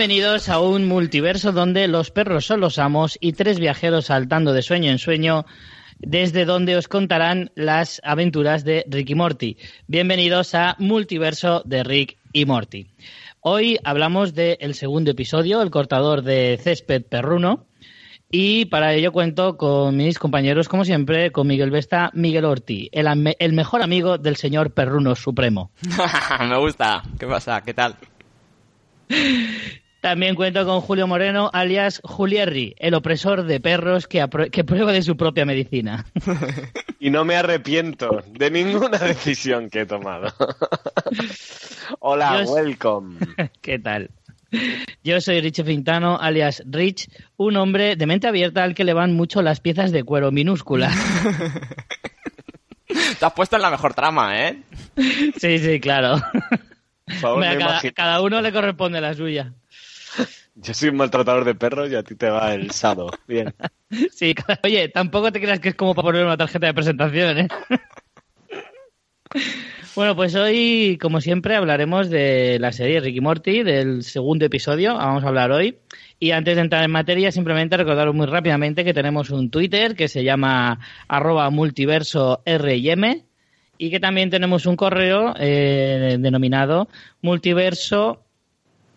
Bienvenidos a un multiverso donde los perros son los amos y tres viajeros saltando de sueño en sueño, desde donde os contarán las aventuras de Rick y Morty. Bienvenidos a Multiverso de Rick y Morty. Hoy hablamos del segundo episodio, el cortador de césped perruno. Y para ello cuento con mis compañeros, como siempre, con Miguel Vesta, Miguel Orti, el, el mejor amigo del señor Perruno Supremo. Me gusta. ¿Qué pasa? ¿Qué tal? También cuento con Julio Moreno, alias Julierri, el opresor de perros que, que prueba de su propia medicina. Y no me arrepiento de ninguna decisión que he tomado. Hola, welcome. ¿Qué tal? Yo soy Rich Fintano, alias Rich, un hombre de mente abierta al que le van mucho las piezas de cuero minúsculas. Te has puesto en la mejor trama, ¿eh? Sí, sí, claro. cada, uno le corresponde la suya. Yo soy un maltratador de perros y a ti te va el sado. Bien. Sí, oye, tampoco te creas que es como para poner una tarjeta de presentación, ¿eh? Bueno, pues hoy, como siempre, hablaremos de la serie Ricky Morty, del segundo episodio. Vamos a hablar hoy. Y antes de entrar en materia, simplemente recordaros muy rápidamente que tenemos un Twitter que se llama arroba multiverso RM y que también tenemos un correo eh, denominado multiverso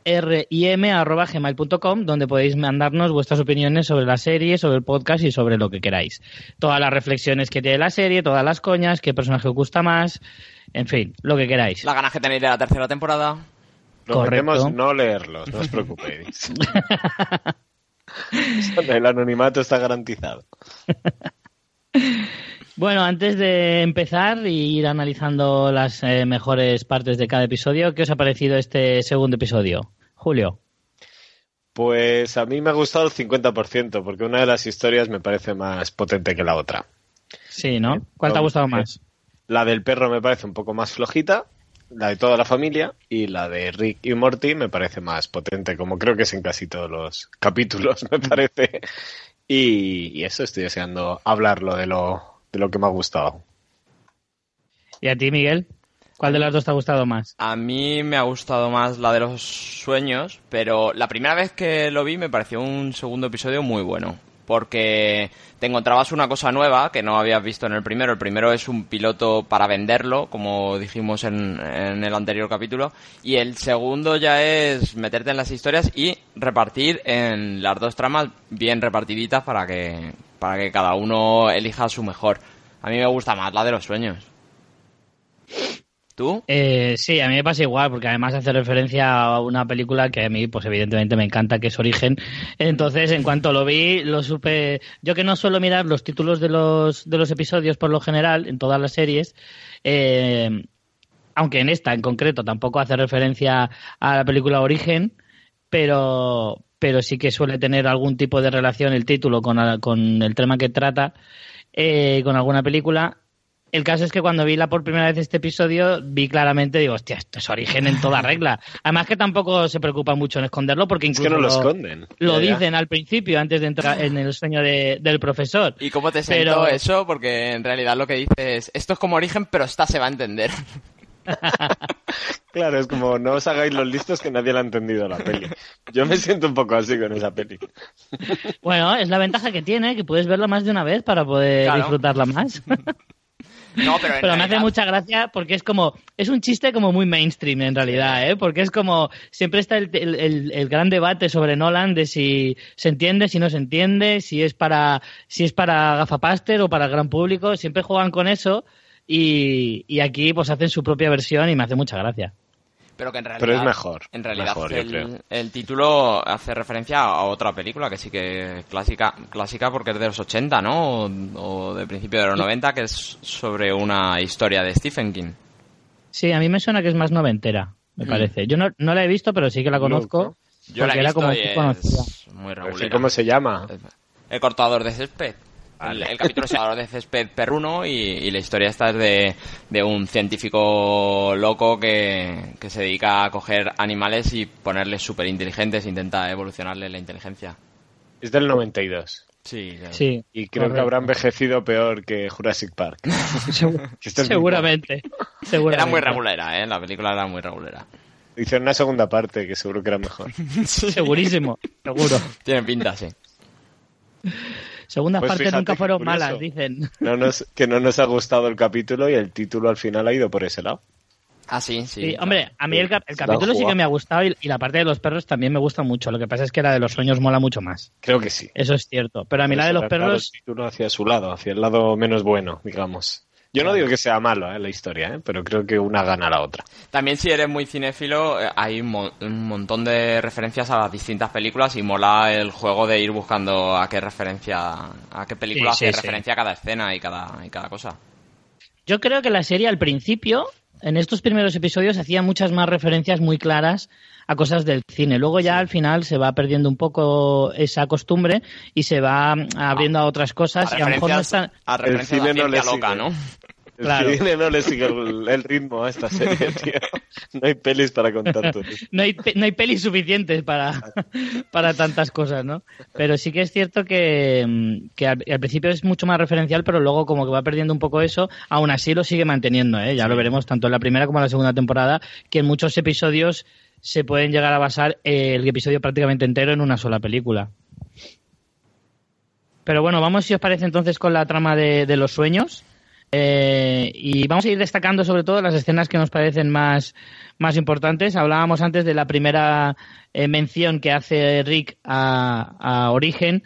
rim.gmail.com donde podéis mandarnos vuestras opiniones sobre la serie, sobre el podcast y sobre lo que queráis. Todas las reflexiones que tiene la serie, todas las coñas, qué personaje os gusta más, en fin, lo que queráis. La ganas que tenéis de la tercera temporada. Prometemos no leerlos, no os preocupéis. el anonimato está garantizado. Bueno, antes de empezar y ir analizando las eh, mejores partes de cada episodio, ¿qué os ha parecido este segundo episodio? Julio. Pues a mí me ha gustado el 50%, porque una de las historias me parece más potente que la otra. Sí, ¿no? ¿Cuál te ha gustado más? La del perro me parece un poco más flojita, la de toda la familia, y la de Rick y Morty me parece más potente, como creo que es en casi todos los capítulos, me parece. Y, y eso, estoy deseando hablarlo de lo de lo que me ha gustado. ¿Y a ti, Miguel? ¿Cuál de las dos te ha gustado más? A mí me ha gustado más la de los sueños, pero la primera vez que lo vi me pareció un segundo episodio muy bueno. Porque te encontrabas una cosa nueva que no habías visto en el primero. El primero es un piloto para venderlo, como dijimos en, en el anterior capítulo. Y el segundo ya es meterte en las historias y repartir en las dos tramas bien repartiditas para que, para que cada uno elija su mejor. A mí me gusta más la de los sueños. ¿Tú? Eh, sí, a mí me pasa igual, porque además hace referencia a una película que a mí, pues evidentemente me encanta, que es Origen. Entonces, en cuanto lo vi, lo supe. Yo que no suelo mirar los títulos de los, de los episodios por lo general, en todas las series, eh, aunque en esta en concreto tampoco hace referencia a la película Origen, pero, pero sí que suele tener algún tipo de relación el título con, el tema que trata, eh, con alguna película. El caso es que cuando vi la por primera vez este episodio, vi claramente, digo, hostia, esto es origen en toda regla. Además que tampoco se preocupa mucho en esconderlo, porque incluso no lo, esconden. Lo dicen al principio, antes de entrar en el sueño del profesor. ¿Y cómo te sentó eso? Porque en realidad lo que dices, esto es como origen, pero esta se va a entender. claro, es como no os hagáis los listos que nadie la ha entendido la peli. Yo me siento un poco así con esa peli. bueno, es la ventaja que tiene, que puedes verla más de una vez para poder disfrutarla más. No, pero, me hace mucha gracia porque es como, es un chiste como muy mainstream en realidad, ¿eh? Porque es como, siempre está el, el, gran debate sobre Nolan de si se entiende, si no se entiende, si es para, si es para gafapaster o para el gran público, siempre juegan con eso y, aquí pues hacen su propia versión y me hace mucha gracia. Pero que en realidad. es mejor. En realidad, el, título hace referencia a otra película que sí que es clásica, clásica porque es de los 80, ¿no? O, de principio de los 90, que es sobre una historia de Stephen King. Sí, a mí me suena que es más noventera, me mm. parece. Yo no, la he visto, pero sí que la conozco. Yo la he visto era como y es muy regular. ¿Cómo se llama? el cortador de césped. El, el capítulo se llama de césped perruno y, y la historia esta es de, de un científico loco que, que se dedica a coger animales y ponerles súper inteligentes, intenta evolucionarles la inteligencia. Es del 92. Sí, claro. Sí. Y creo que habrá envejecido peor que Jurassic Park. Es seguramente. Era muy regulera, ¿eh? La película era muy regulera. Hicieron una segunda parte que seguro que era mejor. Segurísimo, seguro. Tiene pinta, sí. Segundas Pues partes nunca fueron curioso. malas, dicen. No nos, que no nos ha gustado el capítulo y el título al final ha ido por ese lado. Ah, sí, sí. Sí, hombre, a mí el, cap- el capítulo sí que me ha gustado y, y la parte de los perros también me gusta mucho. Lo que pasa es que la de los sueños mola mucho más. Creo que sí. Eso es cierto. Pero a mí la de los perros, el título hacia su lado, hacia el lado menos bueno, digamos. Yo no digo que sea malo ¿eh? la historia, ¿eh? pero creo que una gana a la otra. También si eres muy cinéfilo, eh, hay un, mo- un montón de referencias a las distintas películas y mola el juego de ir buscando a qué referencia, a qué película Sí, hace sí, sí. referencia a cada escena y cada, y cada cosa. yo creo que la serie al principio, en estos primeros episodios, hacía muchas más referencias muy claras a cosas del cine. Luego ya al final se va perdiendo un poco esa costumbre y se va mm, abriendo a otras cosas A y a lo mejor no están... a referencias a cine la no loca, sigue. Claro. no le sigue el, el ritmo a esta serie, tío. No hay pelis para contar todo. no hay, no hay pelis suficientes para, para tantas cosas, ¿no? Pero sí que es cierto que, mm, que al, al principio es mucho más referencial, pero luego como que va perdiendo un poco eso, aún así lo sigue manteniendo, ¿eh? Ya lo veremos tanto en la primera como en la segunda temporada, que en muchos episodios se pueden llegar a basar el episodio prácticamente entero en una sola película. Pero bueno, vamos si os parece entonces con la trama de, de los sueños. Eh, y vamos a ir destacando sobre todo las escenas que nos parecen más, más importantes. Hablábamos antes de la primera eh, mención que hace Rick a, a Origen,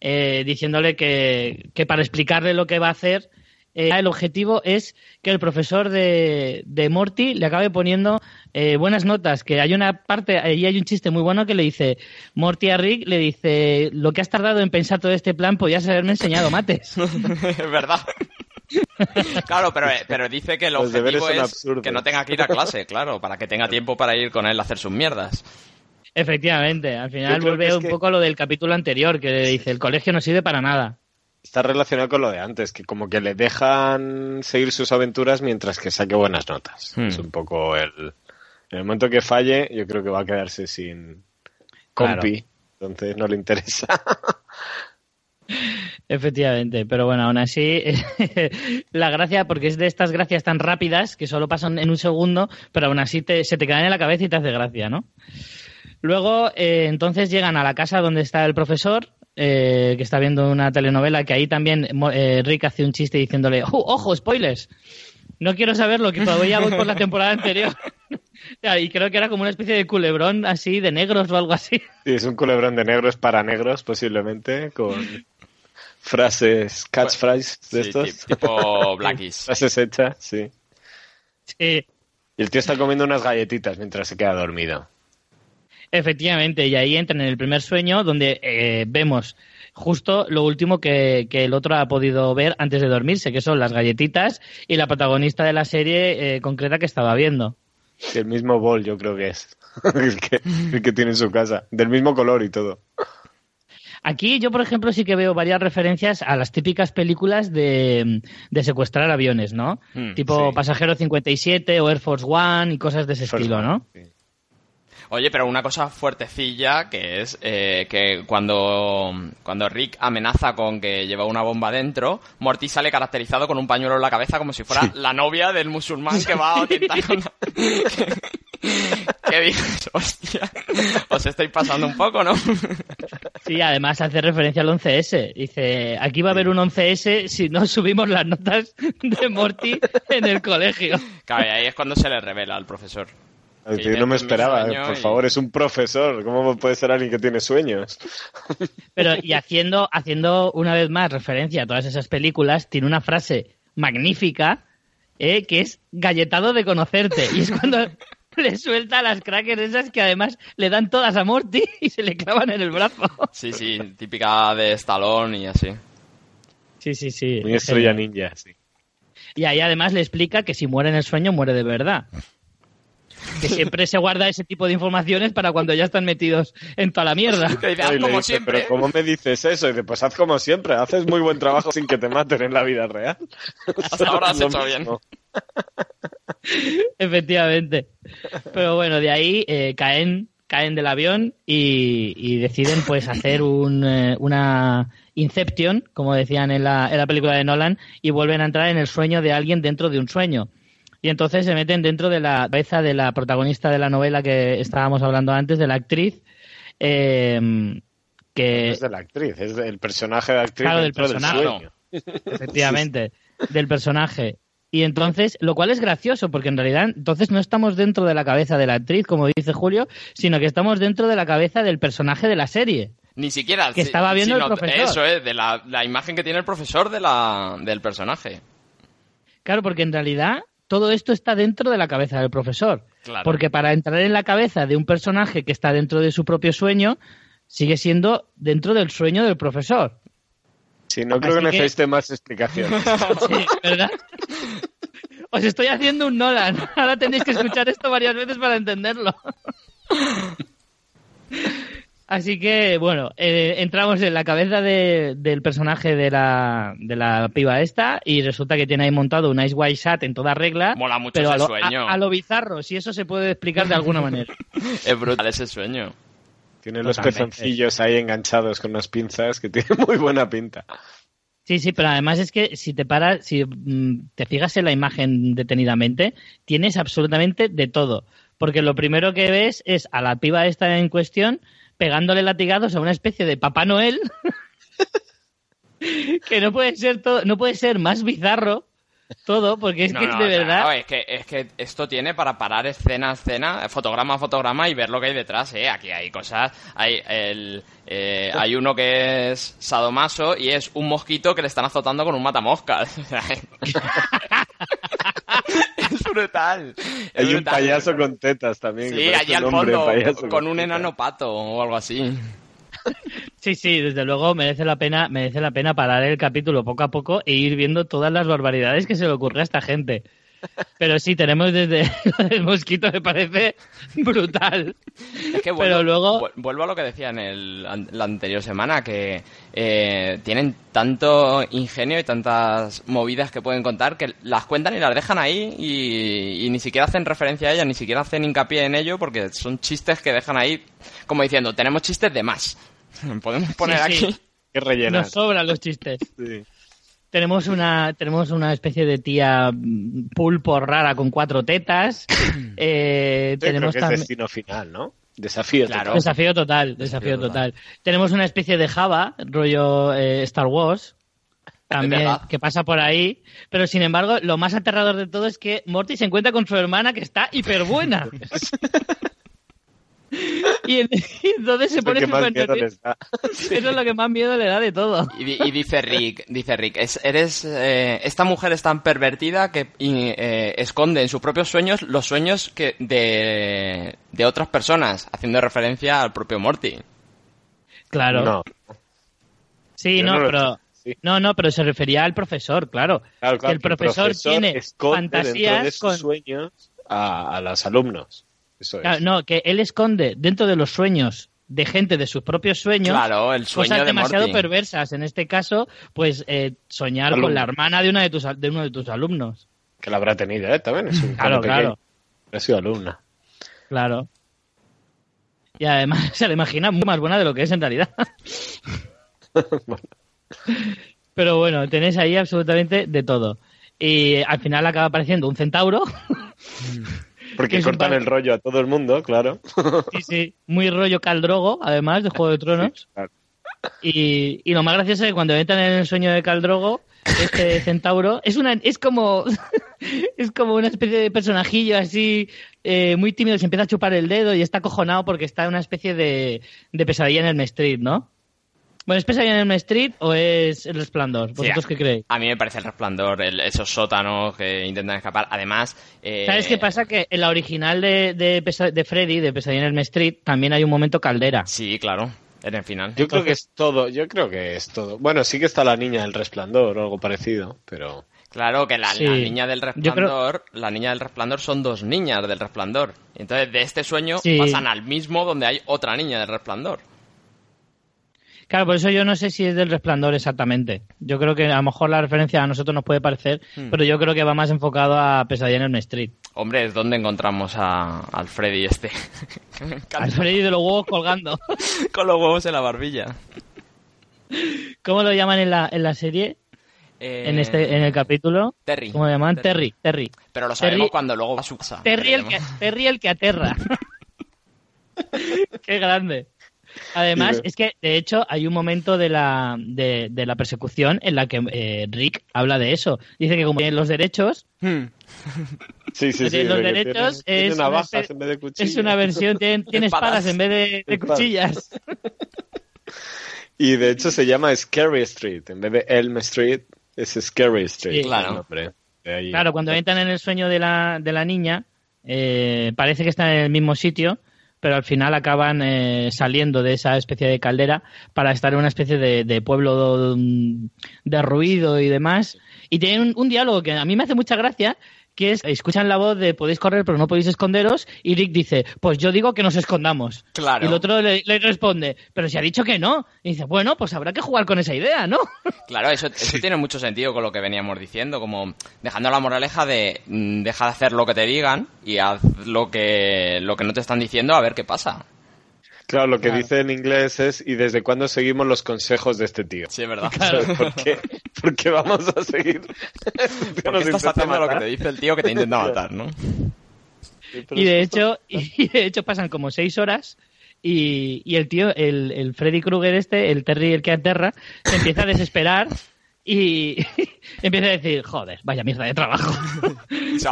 eh, diciéndole que, que para explicarle lo que va a hacer, eh, el objetivo es que el profesor de, de Morty le acabe poniendo eh, buenas notas. Que hay una parte, ahí hay un chiste muy bueno que le dice Morty a Rick, le dice, lo que has tardado en pensar todo este plan, podías haberme enseñado mates. es verdad. claro, pero, eh, pero dice que el Los objetivo es absurdos. que no tenga que ir a clase, claro, para que tenga tiempo para ir con él a hacer sus mierdas. Efectivamente, al final vuelve un que- poco a lo del capítulo anterior, que dice, el colegio no sirve para nada. Está relacionado con lo de antes, que como que le dejan seguir sus aventuras mientras que saque buenas notas. Hmm. Es un poco el... En el momento que falle, yo creo que va a quedarse sin compi, entonces no le interesa. Efectivamente, pero bueno, aún así, la gracia, porque es de estas gracias tan rápidas que solo pasan en un segundo, pero aún así te- se te quedan en la cabeza y te hace gracia, ¿no? Luego, eh, entonces llegan a la casa donde está el profesor, eh, que está viendo una telenovela, que ahí también eh, Rick hace un chiste diciéndole, "Oh, ojo, spoilers! No quiero saberlo, que todavía voy por la temporada anterior. Y creo que era como una especie de culebrón así, de negros o algo así. Sí, es un culebrón de negros para negros, posiblemente, con frases, catchphrases de Sí, estos. ti- tipo Blackies. frases hechas, sí. Sí, Y el tío está comiendo unas galletitas mientras se queda dormido. Efectivamente, y ahí entran en el primer sueño donde eh, vemos justo lo último que, que el otro ha podido ver antes de dormirse, que son las galletitas y la protagonista de la serie eh, concreta que estaba viendo. El mismo bol, yo creo que es. el, que, el que tiene en su casa. Del mismo color y todo. Aquí yo, por ejemplo, sí que veo varias referencias a las típicas películas de, de secuestrar aviones, ¿no? Hmm, tipo sí. Pasajero 57 o Air Force One y cosas de ese estilo, ¿no? Sí. Oye, pero una cosa fuertecilla que es eh, que cuando, cuando Rick amenaza con que lleva una bomba dentro, Morty sale caracterizado con un pañuelo en la cabeza como si fuera la novia del musulmán que va a atentar con. ¿Qué dices? Hostia, os estáis pasando un poco, ¿no? Sí, además hace referencia al 11S. Dice, aquí va a haber un 11S si no subimos las notas de Morty en el colegio. Claro, y ahí es cuando se le revela al profesor. Ya no me esperaba, por y- favor, es un profesor. ¿Cómo puede ser alguien que tiene sueños? Pero, y haciendo, haciendo una vez más referencia a todas esas películas, tiene una frase magnífica eh, que es galletado de conocerte. Y es cuando le suelta las crackers esas que además le dan todas a Morty y se le clavan en el brazo. Sí, sí, típica de Stallone y así. Sí, sí, sí. Muy estrella ninja, sí. Y ahí además le explica que si muere en el sueño, muere de verdad. Que siempre se guarda ese tipo de informaciones para cuando ya están metidos en toda la mierda. Dice, "Haz Y como dice, siempre. Pero ¿cómo me dices eso? Y dice, pues haz como siempre, haces muy buen trabajo sin que te maten en la vida real. Hasta ahora has hecho bien. Efectivamente. Pero bueno, de ahí eh, caen, caen del avión y, y deciden pues hacer un, eh, una Inception, como decían en la, en la película de Nolan, y vuelven a entrar en el sueño de alguien dentro de un sueño. Y entonces se meten dentro de la cabeza de la protagonista de la novela que estábamos hablando antes, de la actriz, eh, que Es de la actriz, es del personaje de actriz Claro, del personaje. sueño. efectivamente, del personaje. Y entonces, lo cual es gracioso, porque en realidad entonces no estamos dentro de la cabeza de la actriz, como dice Julio, sino que estamos dentro de la cabeza del personaje de la serie. Ni siquiera. Que estaba viendo el profesor. Eso es, de la, la imagen que tiene el profesor de la, del personaje. Claro, porque en realidad todo esto está dentro de la cabeza del profesor. Claro. Porque para entrar en la cabeza de un personaje que está dentro de su propio sueño, sigue siendo dentro del sueño del profesor. Sí, no creo que Así que- necesite más explicaciones. Sí, ¿verdad? Os estoy haciendo un Nolan. Ahora tenéis que escuchar esto varias veces para entenderlo. Así que, bueno, eh, entramos en la cabeza de- del personaje de la, de la piba esta y resulta que tiene ahí montado un Ice White Sat en toda regla. Mola mucho pero ese a lo, sueño. a- a lo bizarro, si eso se puede explicar de alguna manera. Es brutal ese sueño. Tiene los pezoncillos ahí enganchados con unas pinzas que tiene muy buena pinta. Sí, sí, pero además es que si te paras, si mm, te fijas en la imagen detenidamente, tienes absolutamente de todo. Porque lo primero que ves es a la piba esta en cuestión pegándole latigazos a una especie de Papá Noel que no puede ser todo, no puede ser más bizarro todo, porque es No, que no, de verdad. no, es, que, es que esto tiene para parar escena a escena, fotograma a fotograma y ver lo que hay detrás, ¿eh? Aquí hay cosas. Hay, el, eh, hay uno que es sadomaso y es un mosquito que le están azotando con un matamoscas. Brutal. es Hay un payaso con tetas también. Sí, allí al fondo, payaso con un enano pato o algo así. Sí, sí, desde luego merece la pena, merece la pena parar el capítulo poco a poco e ir viendo todas las barbaridades que se le ocurre a esta gente. Pero sí, tenemos desde lo del mosquito, me parece brutal. Es que vuelvo, Pero luego- vu- vuelvo a lo que decía en el, an- la anterior semana, que eh, tienen tanto ingenio y tantas movidas que pueden contar que las cuentan y las dejan ahí y, y ni siquiera hacen referencia a ellas, ni siquiera hacen hincapié en ello porque son chistes que dejan ahí como diciendo, tenemos chistes de más. Podemos poner Sí, sí. aquí... Que rellenar. Nos sobran los chistes. Sí. Tenemos una, tenemos una especie de tía mm, pulpo rara con cuatro tetas. Eh, creo tenemos que es también- destino final, ¿no? Desafío Claro. total. Desafío total, desafío total. Tenemos una especie de Java, rollo eh, Star Wars, también que pasa por ahí. Pero sin embargo, lo más aterrador de todo es que Morty se encuentra con su hermana que está hiper buena. y, en- y entonces se pone súper nervioso. Eso es lo que más miedo le da de todo. Y, di- y dice Rick, dice Rick, es- eres, eh, esta mujer es tan pervertida que y, eh, esconde en sus propios sueños los sueños que de, de otras personas, haciendo referencia al propio Morty. Claro. No. sí, no, pero sí. no, no, pero se refería al profesor, claro. Claro, Que claro, el profesor, tiene de fantasías sus con sueños a, a los alumnos. Eso es. Claro, no, que él esconde dentro de los sueños de gente de sus propios sueños Claro, el sueño cosas de demasiado Morty. perversas. En este caso, pues eh, soñar con la hermana de una de tus al- de uno de tus alumnos. Que la habrá tenido, ¿eh? También es un Claro, claro, Ha sido alumna. claro. Y además se la imagina muy más buena de lo que es en realidad. Bueno. Pero bueno, tenéis ahí absolutamente de todo. Y al final acaba apareciendo un centauro. Porque cortan el rollo a todo el mundo, claro. sí, sí, muy rollo caldrogo, además, de Juego de Tronos. Claro. Y, y lo más gracioso es que cuando entran en el sueño de Caldrogo, este centauro es una es como es como una especie de personajillo así eh, muy tímido, se empieza a chupar el dedo y está acojonado porque está en una especie de, de pesadilla en el Street, ¿no? Bueno, ¿es pesadilla en el Street o es el resplandor? ¿Vosotros Sí, qué creéis? A mí me parece el resplandor, el- esos sótanos que intentan escapar. Además, eh, ¿Sabes qué pasa? Que en la original de, de, Pesa- de Freddy, de Pesadilla en el Street, también hay un momento caldera. Sí, claro, en el final. Yo creo que es todo, yo creo que es todo. Bueno, sí que está la niña del resplandor o algo parecido, pero Claro, que la, Sí. la niña del creo- resplandor, la niña del resplandor son dos niñas del resplandor. Entonces, de este sueño Sí. pasan al mismo donde hay otra niña del resplandor. Claro, por eso yo no sé si es del resplandor exactamente. Yo creo que a lo mejor la referencia a nosotros nos puede parecer, Hmm. pero yo creo que va más enfocado a Pesadilla en Elm Street. Hombre, es donde encontramos a, al Freddy este. Al Freddy de los huevos colgando. Con los huevos en la barbilla. ¿Cómo lo llaman en la, en la serie? Eh, En este en el capítulo. Terry. ¿Cómo lo llaman? Terry. Terry. Terry. Pero lo sabemos Terry- cuando luego va a su casa. Terry el, que. Terry el que aterra. Qué grande. Además, es que, de hecho, hay un momento de la, de, de la persecución en la que eh, Rick habla de eso. Dice que como tiene los derechos, Hmm. Sí, sí, sí. los de que derechos tiene- tiene es, una en vez de cuchillos. es una versión, tiene, tiene espadas Espadas. en vez de, cuchillas. Y de hecho se llama Scary Street. En vez de Elm Street, es Scary Street. Sí. Claro. Claro, cuando entran en el sueño de la, de la niña, eh, parece que están en el mismo sitio, pero al final acaban eh, saliendo de esa especie de caldera para estar en una especie de, de pueblo mm, derruido y demás. Y tienen un, un diálogo que a mí me hace mucha gracia, que es, escuchan la voz de podéis correr pero no podéis esconderos, y Rick dice, pues yo digo que nos escondamos. Claro. Y el otro le, le responde, pero si ha dicho que no. Y dice, bueno, pues habrá que jugar con esa idea, ¿no? Claro, eso, eso tiene mucho sentido con lo que veníamos diciendo, como dejando la moraleja de mm, deja de hacer lo que te digan y haz lo que, lo que no te están diciendo a ver qué pasa. Claro, lo que Claro. dice en inglés es ¿y desde cuándo seguimos los consejos de este tío? Sí, es verdad. ¿Por qué? Porque vamos a seguir. Porque estás haciendo lo que te dice el tío que te intenta matar, ¿no? Y de hecho, y de hecho pasan como seis horas y, y el tío, el, el Freddy Krueger este, el Terry el que aterra, se empieza a desesperar y empieza a decir, joder, vaya mierda de trabajo.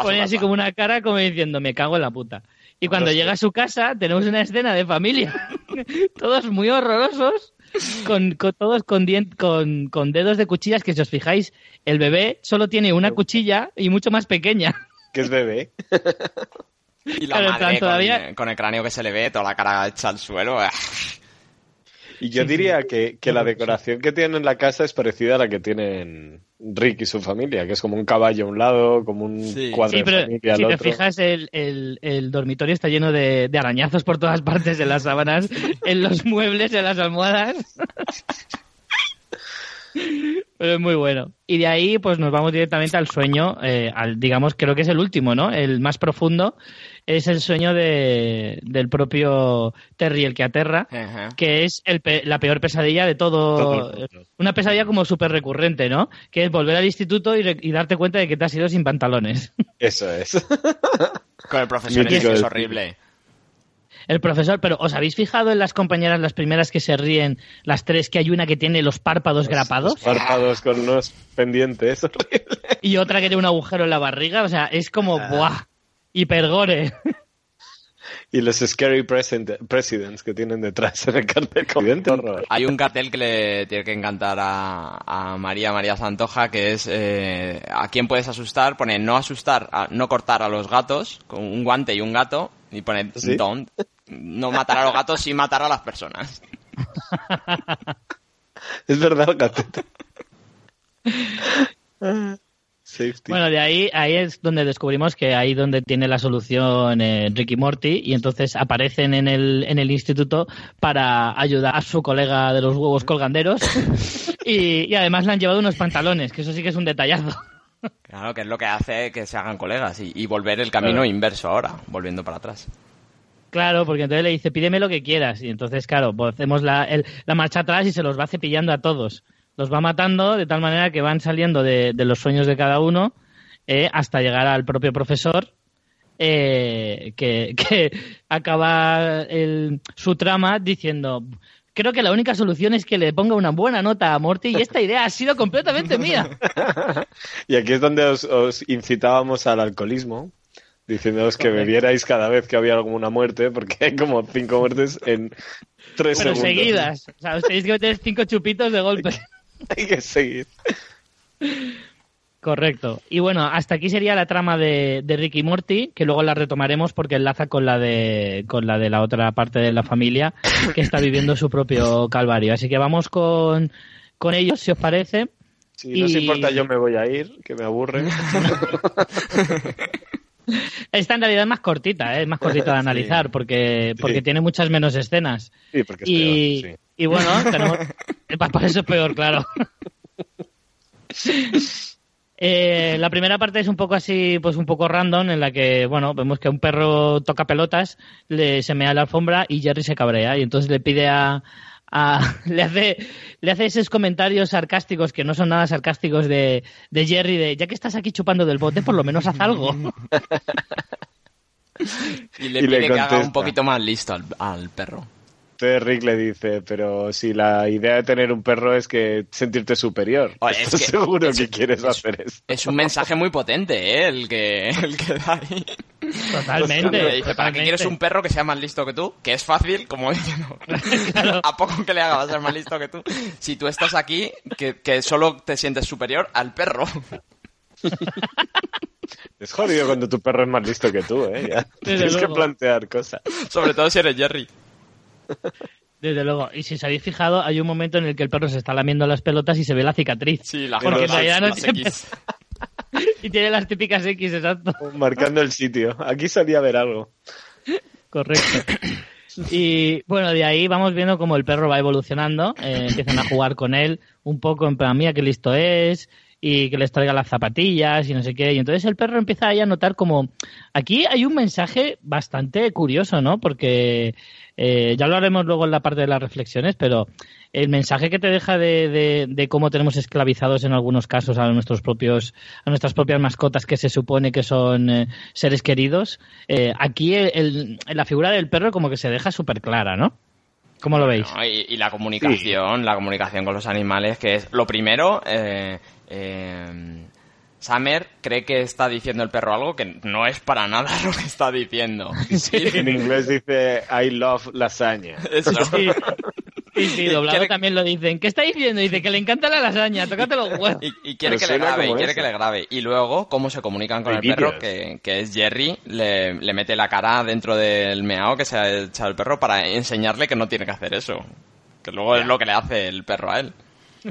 Pone así como una cara como diciendo, me cago en la puta. Y cuando Hostia. llega a su casa tenemos una escena de familia, todos muy horrorosos, con, con- todos con, dien- con, con dedos de cuchillas, que si os fijáis, el bebé solo tiene una cuchilla y mucho más pequeña. Que es bebé. Y la Claro, en madre plan, con, todavía- con el cráneo que se le ve, toda la cara hecha al suelo. Y yo Sí, diría sí. que, que la decoración que tienen en la casa es parecida a la que tienen Rick y su familia, que es como un caballo a un lado, como un Sí. cuadro Sí, de pero familia al si te fijas, el, el- el dormitorio está lleno de, de arañazos por todas partes, en las sábanas, en los muebles, en las almohadas. Pero es muy bueno. Y de ahí, pues nos vamos directamente al sueño, eh, al, digamos, creo que es el último, ¿no? El más profundo es el sueño de, del propio Terry, el que aterra, Ajá. que es el pe- la peor pesadilla de todo. Una pesadilla como súper recurrente, ¿no? Que es volver al instituto y, darte cuenta de que te has ido sin pantalones. Eso es. Con el profesor que es del horrible. El profesor, pero ¿os habéis fijado en las compañeras, las primeras que se ríen, las tres, que hay una que tiene los párpados grapados Los párpados con unos pendientes. horrible. y otra que tiene un agujero en la barriga? O sea, es como, Ah. ¡buah! Hipergore. Y los scary present- presidents que tienen detrás en el cartel. Hay un cartel que le tiene que encantar a, a María María Santoja, que es eh, ¿a quién puedes asustar? Pone no asustar, a- no cortar a los gatos, con un guante y un gato, y pone ¿Sí? don't, no matar a los gatos, sí matar a las personas. Es verdad, gatete. Safety. Bueno, de ahí, ahí es donde descubrimos que ahí donde tiene la solución eh, Ricky Morty y entonces aparecen en el, en el instituto para ayudar a su colega de los huevos colganderos y, y además le han llevado unos pantalones, que eso sí que es un detallazo. Claro, que es lo que hace que se hagan colegas y, y volver el camino Claro. inverso ahora, volviendo para atrás. Claro, porque entonces le dice, pídeme lo que quieras. Y entonces, claro, pues hacemos la, el- la marcha atrás y se los va cepillando a todos. Los va matando de tal manera que van saliendo de, de los sueños de cada uno eh, hasta llegar al propio profesor, eh, que, que acaba el- su trama diciendo... Creo que la única solución es que le ponga una buena nota a Morty y esta idea ha sido completamente mía. Y aquí es donde os, os incitábamos al alcoholismo, diciéndoos que bebierais cada vez que había alguna muerte, porque hay como cinco muertes en tres Pero segundos. seguidas. O sea, os tenéis que meter cinco chupitos de golpe. Hay que seguir. Correcto. Y bueno, hasta aquí sería la trama de, de Ricky Morty, que luego la retomaremos porque enlaza con la de con la de la otra parte de la familia que está viviendo su propio calvario. Así que vamos con, con ellos, si os parece. Si no se importa, yo me voy a ir, que me aburre. Esta en realidad es más cortita, ¿eh? es más cortita de analizar porque, porque tiene muchas menos escenas. Sí, porque es y, peor, sí. Y bueno, tenemos... por eso es peor, claro. Eh, la primera parte es un poco así, pues un poco random, en la que, bueno, vemos que un perro toca pelotas, le, se mea la alfombra y Jerry se cabrea y entonces le pide a, a- le hace le hace esos comentarios sarcásticos que no son nada sarcásticos de, de Jerry de ya que estás aquí chupando del bote por lo menos haz algo Y le Y le pide que haga un poquito más listo al, al perro. Entonces Rick le dice, pero si la idea de tener un perro es que sentirte superior, Oye, es ¿estás que- seguro es- que quieres es- hacer eso? Es un mensaje muy potente, ¿eh? El que, el que da ahí. totalmente, Le dice, ¿para qué quieres un perro que sea más listo que tú? Que es fácil, como diciendo, a poco que le haga va a ser más listo que tú. Si tú estás aquí, que, que solo te sientes superior al perro. Es jodido cuando tu perro es más listo que tú, ¿eh? Ya. Tienes que plantear cosas. Sobre todo si eres Jerry. Desde luego y si os habéis fijado hay un momento en el que el perro se está lamiendo las pelotas y se ve la cicatriz Sí, la Porque en no tiene- X. y tiene las típicas X exacto Marcando el sitio. Aquí solía haber algo. Correcto. Y bueno, de ahí vamos viendo cómo el perro va evolucionando, eh, empiezan a jugar con él un poco en plan, mía, qué listo es, y que les traiga las zapatillas y no sé qué. Y entonces el perro empieza ahí a notar como... Aquí hay un mensaje bastante curioso, ¿no? Porque eh, ya lo haremos luego en la parte de las reflexiones, pero el mensaje que te deja de, de- de cómo tenemos esclavizados en algunos casos a nuestros propios a nuestras propias mascotas que se supone que son eh, seres queridos eh, aquí el- el- la figura del perro como que se deja súper clara ¿no? ¿cómo lo veis? Y la comunicación, la comunicación con los animales, que es lo primero. Eh, eh, Summer cree que está diciendo el perro algo que no es para nada lo que está diciendo. En inglés dice I love lasaña. Eso. Sí, sí, sí, doblado Quiere- también lo dicen ¿qué está diciendo? dice que le encanta la lasaña tócate los huevos Y, y quiere Pero que le grabe, y quiere eso. que le grabe. Y luego, cómo se comunican con Hay el perro, que, que es Jerry, le, le mete la cara dentro del meao que se ha echado el perro para enseñarle que no tiene que hacer eso. Que luego es lo que le hace el perro a él.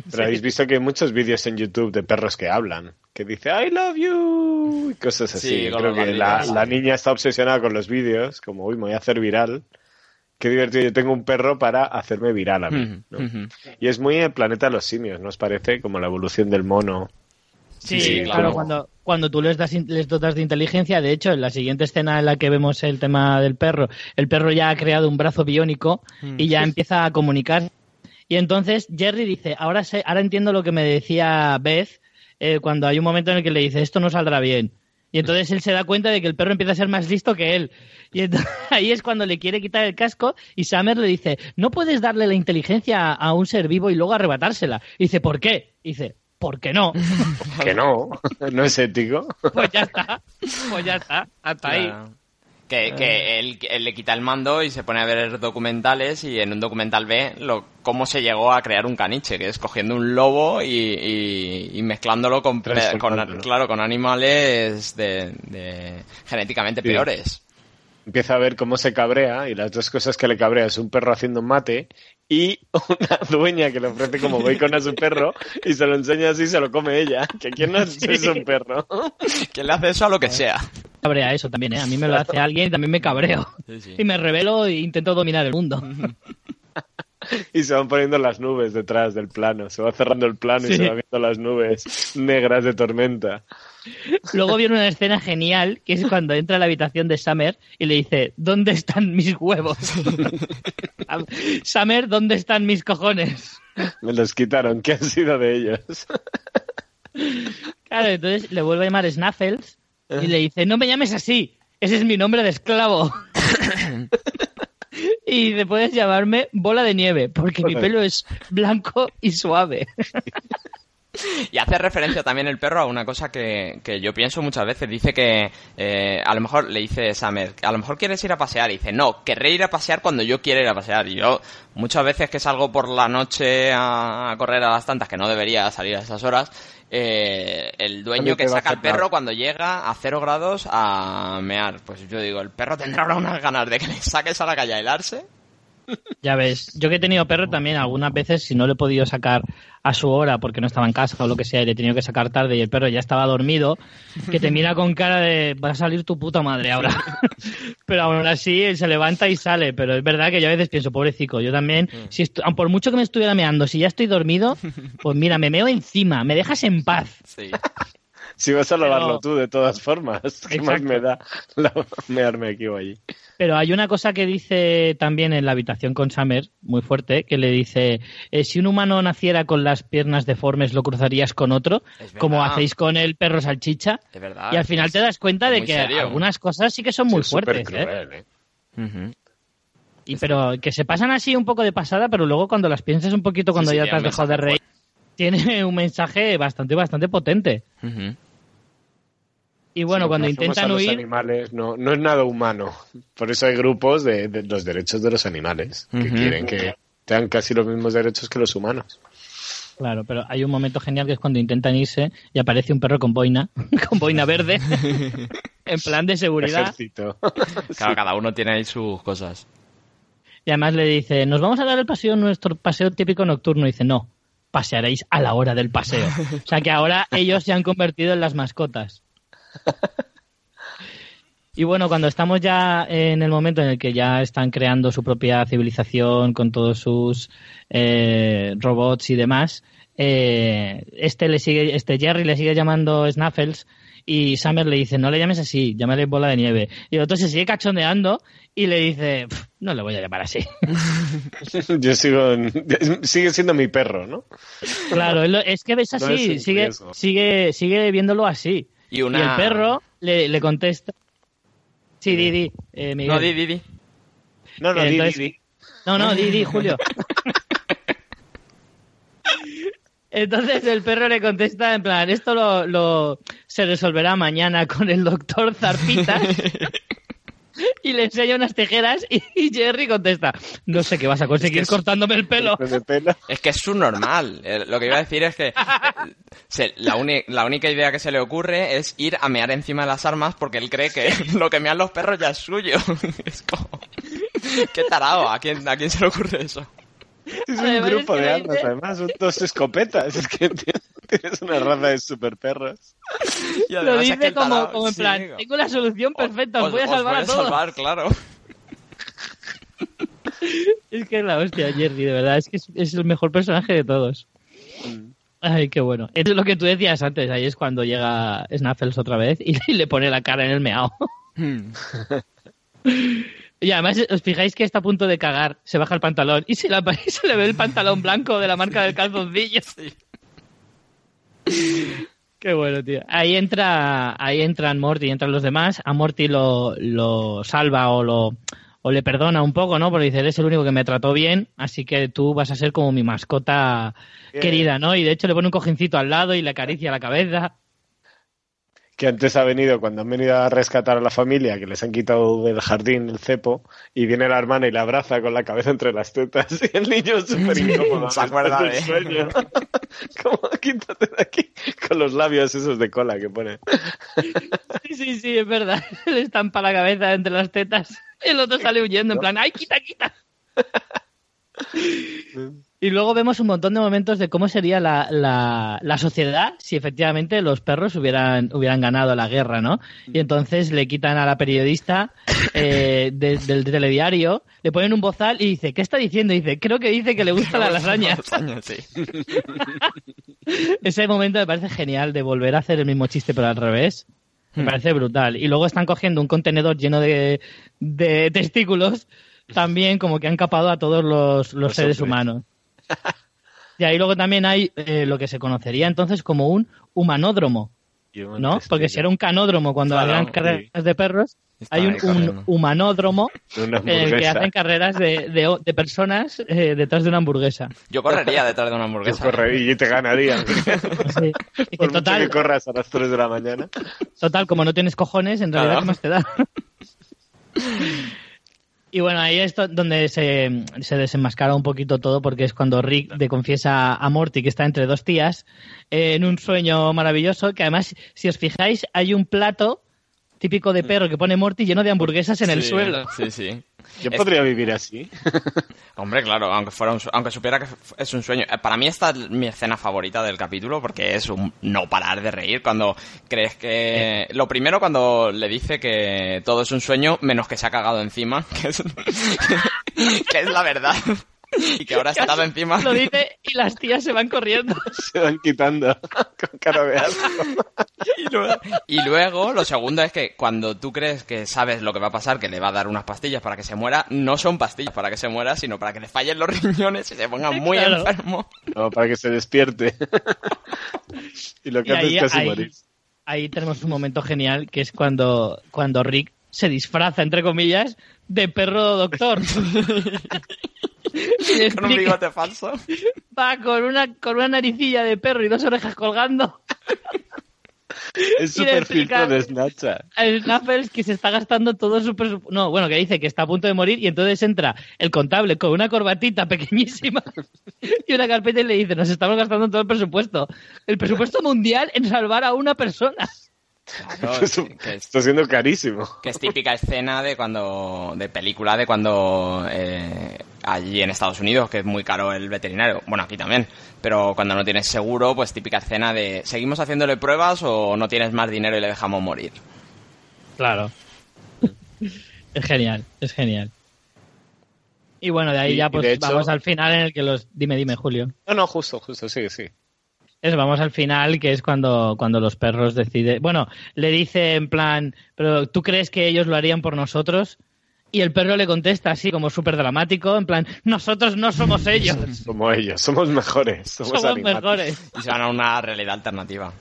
Pero habéis visto que hay muchos vídeos en YouTube de perros que hablan. Que dice I love you y cosas así. Sí, Creo que la, bandidos. la niña está obsesionada con los vídeos. Como, uy, me voy a hacer viral. Qué divertido, yo tengo un perro para hacerme viral a mí. ¿no? Y es muy el planeta de los simios, ¿no os parece? Como la evolución del mono. Sí, Sí, claro, claro. cuando, cuando tú les, das, in- les dotas de inteligencia, de hecho, en la siguiente escena en la que vemos el tema del perro, el perro ya ha creado un brazo biónico y ya empieza a comunicar. Y entonces Jerry dice, ahora, sé, ahora entiendo lo que me decía Beth eh, cuando hay un momento en el que le dice, esto no saldrá bien. Y entonces él se da cuenta de que el perro empieza a ser más listo que él. Y entonces, ahí es cuando le quiere quitar el casco y Summer le dice, no puedes darle la inteligencia a un ser vivo y luego arrebatársela. Y dice, ¿por qué? Y dice, ¿por qué no? Que no, no es ético. Pues ya está. Pues ya está. Hasta ahí. Que, que él, él le quita el mando y se pone a ver documentales y en un documental ve lo, cómo se llegó a crear un caniche, que es cogiendo un lobo y, y- y mezclándolo con, claro, con animales de, de genéticamente Sí. peores. Empieza a ver cómo se cabrea y las dos cosas que le cabrea es un perro haciendo un mate y una dueña que le ofrece como bacon a su perro y se lo enseña así y se lo come ella. Que quién no es es un perro. Que le hace eso a lo que sea. Cabrea eso también, ¿eh? A mí me lo hace alguien y también me cabreo. Sí, sí. Y me revelo e intento dominar el mundo. Y se van poniendo las nubes detrás del plano. Se va cerrando el plano y se va viendo las nubes negras de tormenta. Luego viene una escena genial, que es cuando entra a la habitación de Summer y le dice, ¿dónde están mis huevos? Summer, ¿dónde están mis cojones? Me los quitaron. ¿Qué ha sido de ellos? Claro, entonces le vuelve a llamar Snaffles y le dice, no me llames así, ese es mi nombre de esclavo. y dice, puedes llamarme bola de nieve, porque mi pelo es blanco y suave. Y hace referencia también el perro a una cosa que, que yo pienso muchas veces. Dice que eh, a lo mejor le dice que a lo mejor quieres ir a pasear. Y dice, no, querré ir a pasear cuando yo quiera ir a pasear. Y yo muchas veces que salgo por la noche a correr a las tantas, que no debería salir a esas horas, eh, el dueño que saca al perro cuando llega a cero grados a mear. Pues yo digo, el perro tendrá ahora unas ganas de que le saques a la calle a helarse. Ya ves, yo que he tenido perro también, algunas veces, si no le he podido sacar a su hora porque no estaba en casa o lo que sea, y le he tenido que sacar tarde y el perro ya estaba dormido, que te mira con cara de va a salir tu puta madre ahora. pero aún así él se levanta y sale, pero es verdad que yo a veces pienso, pobrecito, yo también, si estu- aun por mucho que me estuviera meando, si ya estoy dormido, pues mira, me meo encima, me dejas en paz. Sí. Si vas a lavarlo Pero- tú, de todas formas. ¿Qué más me da la- mearme aquí o allí? Pero hay una cosa que dice también en la habitación con Summer, muy fuerte, que le dice, eh, si un humano naciera con las piernas deformes, ¿lo cruzarías con otro? Como hacéis con el perro salchicha. Es verdad. y al final te das cuenta de que serio. algunas cosas sí que son muy Sí, es fuertes, ¿eh? supercruel, ¿eh? Ujú. Y, pero que se pasan así un poco de pasada, pero luego cuando las piensas un poquito, cuando sí, ya te has dejado de reír, tiene un mensaje bastante, bastante potente. Ujú. Y bueno, Sí, cuando intentan a los huir, animales no, no es nada humano. Por eso hay grupos de, de los derechos de los animales que Ujú. quieren que tengan casi los mismos derechos que los humanos. claro, pero hay un momento genial que es cuando intentan irse y aparece un perro con boina, con boina verde, en plan de seguridad. Ejército. Claro, cada uno tiene ahí sus cosas. Y además le dice, nos vamos a dar el paseo, nuestro paseo típico nocturno. Y dice, no, pasearéis a la hora del paseo. O sea que ahora ellos se han convertido en las mascotas. Y bueno, cuando estamos ya en el momento en el que ya están creando su propia civilización con todos sus eh, robots y demás, eh, este le sigue, este Jerry le sigue llamando Snaffles y Summer le dice, no le llames así, llámale bola de nieve. Y el otro se sigue cachondeando y le dice, "Pf, no le voy a llamar así. Yo sigo, sigue siendo mi perro, ¿no? Claro, es que ves así, sigue, riesgo. sigue, sigue viéndolo así. Y una... Y el perro le, le contesta. Sí, di, di, eh, Miguel. No, di, di, di. No, no, Eh, di, entonces- di, di. No, no, di, di, Julio. Entonces el perro le contesta en plan, esto lo, lo- se resolverá mañana con el doctor Zarpitas. y le enseña unas tijeras y, y Jerry contesta, no sé qué vas a conseguir es- cortándome el pelo. Es que es subnormal. Eh, Lo que iba a decir es que se- la, uni- la única idea que se le ocurre es ir a mear encima de las armas porque él cree que lo que mean los perros ya es suyo. Es como... Qué tarado, ¿a quién, ¿a quién se le ocurre eso? Es Además, un grupo es que de dice- además, son dos escopetas. Es que tienes una raza de super perros. Y Lo dice como, como en sí, plan, digo, tengo la solución perfecta, os, voy a salvar voy a todos. salvar, claro. Es que es la hostia, Jerry, de verdad, es que es, es el mejor personaje de todos. Ay, qué bueno. Es lo que tú decías antes, ahí es cuando llega Snaffles otra vez y, y le pone la cara en el meao. Hmm. Y además, os fijáis que está a punto de cagar, se baja el pantalón y se, la- y se le ve el pantalón blanco de la marca del calzoncillo. Qué bueno, tío. Ahí entra, ahí entran Morty y entran los demás. A Morty lo, lo salva o lo o le perdona un poco, ¿no? Porque dice, eres el único que me trató bien, así que tú vas a ser como mi mascota Bien. querida, ¿no? Y de hecho le pone un cojincito al lado y le acaricia la cabeza. Que antes ha venido, cuando han venido a rescatar a la familia, que les han quitado del jardín el cepo, y viene la hermana y la abraza con la cabeza entre las tetas, y el niño súper incómodo. Se acuerda de- sueño. Como, quítate de aquí, con los labios esos de cola que pone. Sí, sí, sí, es verdad. Le estampa la cabeza entre las tetas. El otro sale huyendo, en plan, ¡ay, quita, quita! Y luego vemos un montón de momentos de cómo sería la, la, la sociedad si efectivamente los perros hubieran, hubieran ganado la guerra, ¿no? Y entonces le quitan a la periodista eh, de- del telediario, le ponen un bozal y dice, ¿qué está diciendo? Y dice, creo que dice que le gusta la lasaña. Sí. Ese momento me parece genial de volver a hacer el mismo chiste pero al revés. Me Hmm. parece brutal. Y luego están cogiendo un contenedor lleno de, de testículos, también como que han capado a todos los, los Los seres hombres. humanos. Y ahí luego también hay eh, lo que se conocería entonces como un humanódromo, ¿no? Porque si era un canódromo cuando Claro, habían carreras de perros, Está hay un, un humanódromo en el que hacen carreras de, de, de personas eh, detrás de una hamburguesa. Yo correría detrás de una Yo hamburguesa. correría y te ganarían. Sí. Y que mucho total, que corras a las 3 de la mañana. Total, como no tienes cojones, en realidad, Claro. ¿qué más te da? Y bueno, ahí es donde se, se desenmascara un poquito todo, porque es cuando Rick le confiesa a Morty que está entre dos tías eh, en un sueño maravilloso, que además, si os fijáis, hay un plato típico de perro que pone Morty lleno de hamburguesas en el suelo. Sí, sí. Yo Es- podría vivir así. Hombre, claro, aunque fuera un aunque supiera que es un sueño. Eh, Para mí esta es mi escena favorita del capítulo porque es un no parar de reír cuando crees que lo primero cuando le dice que todo es un sueño menos que se ha cagado encima, que es, que es la verdad. Y que ahora ha estado encima. Lo dice y las tías se van corriendo. Se van quitando con cara de asco. Y luego, y luego, lo segundo es que cuando tú crees que sabes lo que va a pasar, que le va a dar unas pastillas para que se muera, no son pastillas para que se muera, sino para que le fallen los riñones y se ponga muy Claro. enfermo. No, para que se despierte. y lo que Y hace ahí, es casi ahí- morir. ahí tenemos un momento genial que es cuando, cuando Rick se disfraza, entre comillas, de perro doctor. Con un bigote falso. va con una, con una naricilla de perro y dos orejas colgando. Es súper filtro de Snapchat. El que se está gastando todo su presupuesto. No, bueno, que dice que está a punto de morir y entonces entra el contable con una corbatita pequeñísima y una carpeta y le dice: Nos estamos gastando todo el presupuesto. El presupuesto mundial en salvar a una persona. Claro, Eso que, es, está siendo carísimo. que es típica escena de cuando. de película de cuando. eh, allí en Estados Unidos, que es muy caro el veterinario. Bueno, aquí también. Pero cuando no tienes seguro, pues típica escena de. ¿Seguimos haciéndole pruebas o no tienes más dinero y le dejamos morir? Claro. Es genial, es genial. Y bueno, de ahí Y- ya pues hecho- vamos al final en el que los... Dime, dime, Julio. No, no, justo, justo, sí, sí. Eso, vamos al final, que es cuando, cuando los perros deciden. Bueno, le dice en plan, pero ¿tú crees que ellos lo harían por nosotros? Y el perro le contesta así, como súper dramático, en plan, nosotros no somos ellos, Como ellos, somos mejores. Somos, somos mejores. Y se van a una realidad alternativa.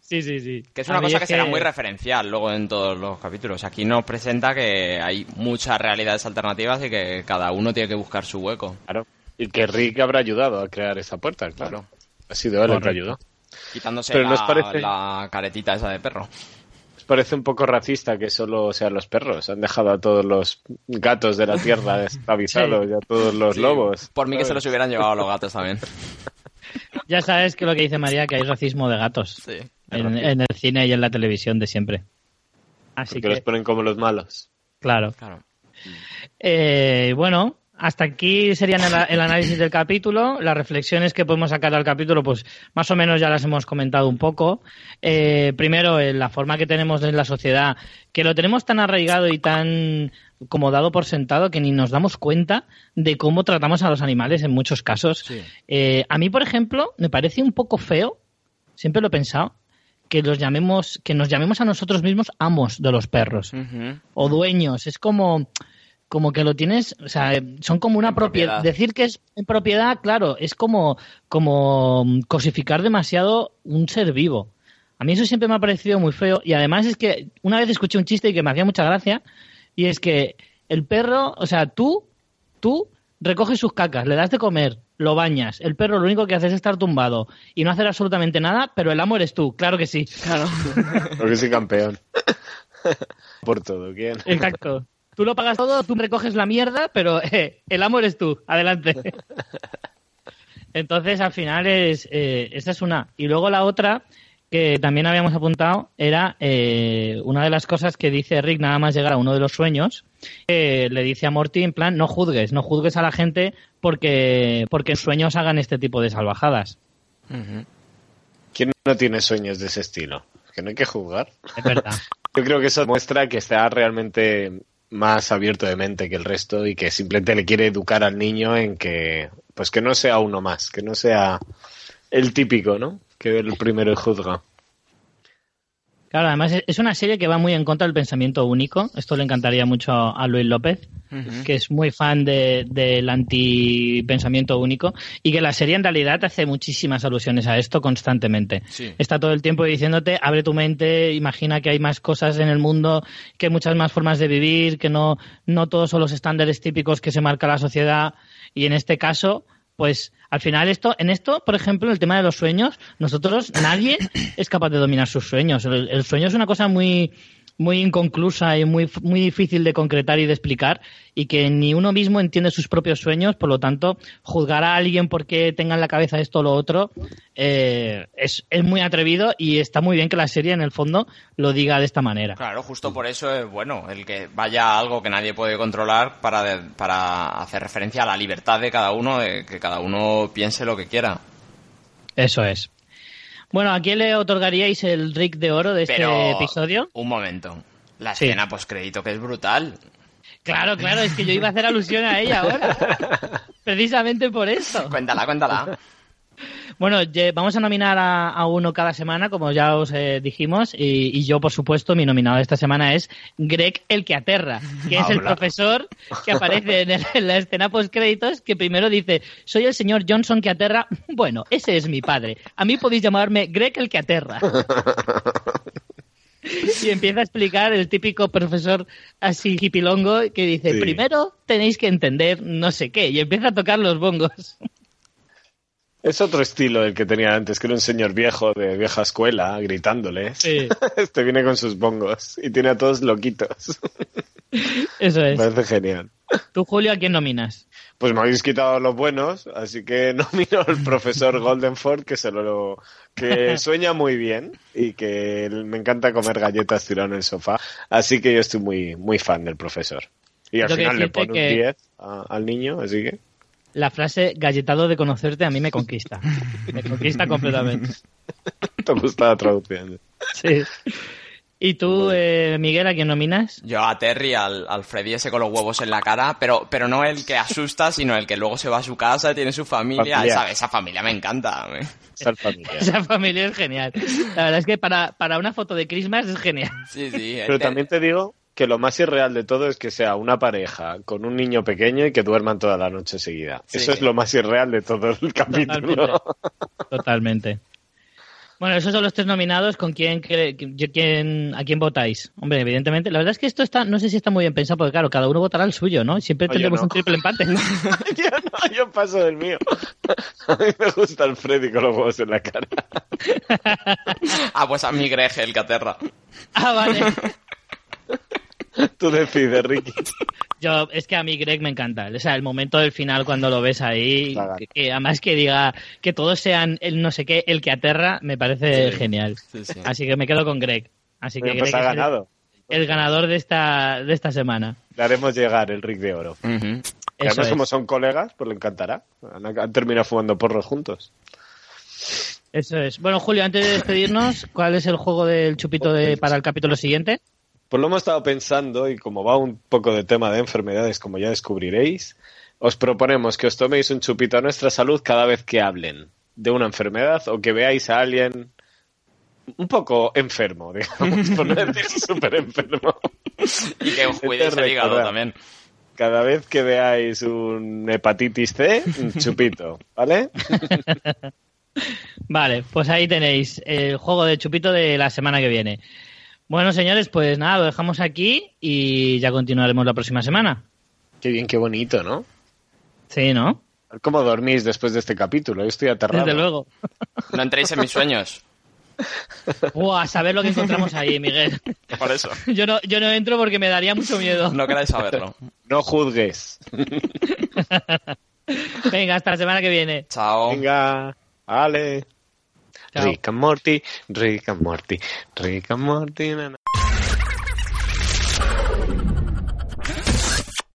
Sí, sí, sí. Que es una cosa es que será muy referencial luego en todos los capítulos. Aquí nos presenta que hay muchas realidades alternativas y que cada uno tiene que buscar su hueco. Claro. Y que Rick habrá ayudado a crear esa puerta, claro. Claro. Ha sido él el que ayudó. Quitándose Pero la, ¿nos parece- la caretita esa de perro. ¿Os parece un poco racista que solo sean los perros? Han dejado a todos los gatos de la tierra desclavizados y a todos los Sí, lobos. Por mí que se los hubieran llevado a los gatos también. Ya sabes que lo que dice María, que hay racismo de gatos Sí. en, en el cine y en la televisión de siempre. Así Porque que, los ponen como los malos. claro. Claro. Eh, bueno, hasta aquí serían el, el análisis del capítulo. Las reflexiones que podemos sacar al capítulo, pues más o menos ya las hemos comentado un poco. Eh, primero, en la forma que tenemos en la sociedad, que lo tenemos tan arraigado y tan como dado por sentado que ni nos damos cuenta de cómo tratamos a los animales en muchos casos. Sí. Eh, a mí, por ejemplo, me parece un poco feo, siempre lo he pensado, que los llamemos, que nos llamemos a nosotros mismos amos de los perros o dueños. Es como, como que lo tienes, o sea, son como una propiedad. propiedad. Decir que es en propiedad, claro, es como, como cosificar demasiado un ser vivo. A mí eso siempre me ha parecido muy feo y además es que una vez escuché un chiste y que me hacía mucha gracia y es que el perro, o sea, tú, tú recoges sus cacas, le das de comer, lo bañas, el perro lo único que hace es estar tumbado y no hacer absolutamente nada, pero el amo eres tú, claro que sí. Claro. Porque soy campeón. Por todo, ¿quién? Exacto. Tú lo pagas todo, tú recoges la mierda, pero eh, el amo eres tú. Adelante. Entonces, al final, es eh, esa es una. Y luego la otra, que también habíamos apuntado, era eh, una de las cosas que dice Rick nada más llegar a uno de los sueños. eh, le dice a Morty, en plan, no juzgues, no juzgues a la gente porque, porque en sueños hagan este tipo de salvajadas. ¿Quién no tiene sueños de ese estilo? Que no hay que jugar. Es verdad. Yo creo que eso muestra que está realmente más abierto de mente que el resto y que simplemente le quiere educar al niño en que, pues que no sea uno más, que no sea el típico, ¿no? Que el primero juzga. Claro, además es- una serie que va muy en contra del pensamiento único. Esto le encantaría mucho a Luis López. Que es muy fan de- del antipensamiento único y que la serie en realidad hace muchísimas alusiones a esto constantemente. Sí. Está todo el tiempo diciéndote, abre tu mente, imagina que hay más cosas en el mundo, que hay muchas más formas de vivir, que no, no todos son los estándares típicos que se marca la sociedad y en este caso, pues al final esto, en esto, por ejemplo, el tema de los sueños, nosotros, nadie es capaz de dominar sus sueños. El, el sueño es una cosa muy muy inconclusa y muy, muy difícil de concretar y de explicar y que ni uno mismo entiende sus propios sueños, por lo tanto, juzgar a alguien porque tenga en la cabeza esto o lo otro eh, es, es muy atrevido y está muy bien que la serie en el fondo lo diga de esta manera. Claro, justo por eso es bueno el que vaya a algo que nadie puede controlar para, de- para hacer referencia a la libertad de cada uno, de que cada uno piense lo que quiera. Eso es. Bueno, ¿a quién le otorgaríais el Rick de Oro de este episodio? un momento. La Sí. escena postcrédito que es brutal. Claro, claro, es que yo iba a hacer alusión a ella ahora. Precisamente por eso. Cuéntala, cuéntala. Bueno, vamos a nominar a, a uno cada semana, como ya os eh, dijimos, y, y yo, por supuesto, mi nominado de esta semana es Greg el que aterra, que es el Habla. profesor que aparece en, el- en la escena post créditos, que primero dice, soy el señor Johnson que aterra. Bueno, ese es mi padre. A mí podéis llamarme Greg el que aterra. Y empieza a explicar el típico profesor así hipilongo que dice, Sí. primero tenéis que entender no sé qué, y empieza a tocar los bongos. Es otro estilo el que tenía antes, que era un señor viejo de vieja escuela, gritándoles. Sí. Este viene con sus bongos y tiene a todos loquitos. Eso Me es. parece genial. ¿Tú, Julio, a quién nominas? Pues me habéis quitado los buenos, así que nomino al profesor Goldenford, que se lo que sueña muy bien y que me encanta comer galletas tirado en el sofá. Así que yo estoy muy, muy fan del profesor. Y al Tengo final le pone que- un 10 a- al niño, así que La frase galletado de conocerte a mí me conquista. Me conquista completamente. te gusta la traducción. Sí. ¿Y tú, eh, Miguel, a quién nominas? Yo a Terry, al, al Freddy ese con los huevos en la cara, pero, pero no el que asusta, sino el que luego se va a su casa, tiene su familia. Familia. Esa, esa familia me encanta. me- Ser familia. Esa familia es genial. La verdad es que para, para una foto de Christmas es genial. Sí, sí. Pero el- también te digo que lo más irreal de todo es que sea una pareja con un niño pequeño y que duerman toda la noche seguida. Sí. Eso es lo más irreal de todo el capítulo. Totalmente. Totalmente. Bueno, esos son los tres nominados. ¿Con quién, quién, a quién votáis? Hombre, evidentemente. La verdad es que esto está, no sé si está muy bien pensado, porque claro, cada uno votará el suyo, ¿no? Siempre tendremos no. un triple empate. yo no, yo paso del mío. A mí me gusta el Freddy con los huevos en la cara. Ah, pues a mi Greg, el que aterra. ah, vale. Tú decides, Ricky. Yo, es que a mí Greg me encanta. O sea, el momento del final cuando lo ves ahí, que, que además que diga que todos sean el no sé qué, el que aterra, me parece Sí. genial. Sí, sí. Así que me quedo con Greg. Así que pues Greg ha el- ganado. El, ganador de esta, de esta semana. Le haremos llegar el Rick de Oro. Y Eso además, es. como son colegas, pues le encantará. Han, han terminado fumando porros juntos. Eso es. Bueno, Julio, antes de despedirnos, ¿cuál es el juego del chupito de, para el capítulo siguiente? Pues lo hemos estado pensando y como va un poco de tema de enfermedades, como ya descubriréis, os proponemos que os toméis un chupito a nuestra salud cada vez que hablen de una enfermedad o que veáis a alguien un poco enfermo, digamos, por no decir súper enfermo. Y que os cuidéis el hígado también. Cada vez que veáis un hepatitis C, un chupito, ¿vale? Vale, pues ahí tenéis el juego de chupito de la semana que viene. Bueno, señores, pues nada, lo dejamos aquí y ya continuaremos la próxima semana. Qué bien, qué bonito, ¿no? Sí, ¿no? ¿Cómo dormís después de este capítulo? Yo estoy aterrado. Desde luego. No entréis en mis sueños. Buah, a saber lo que encontramos ahí, Miguel. Por eso. Yo no, yo no entro porque me daría mucho miedo. No queráis saberlo. No juzgues. Venga, hasta la semana que viene. Chao. Venga, vale. Rick and Morty, Rick and Morty, Rick and Morty. na, na.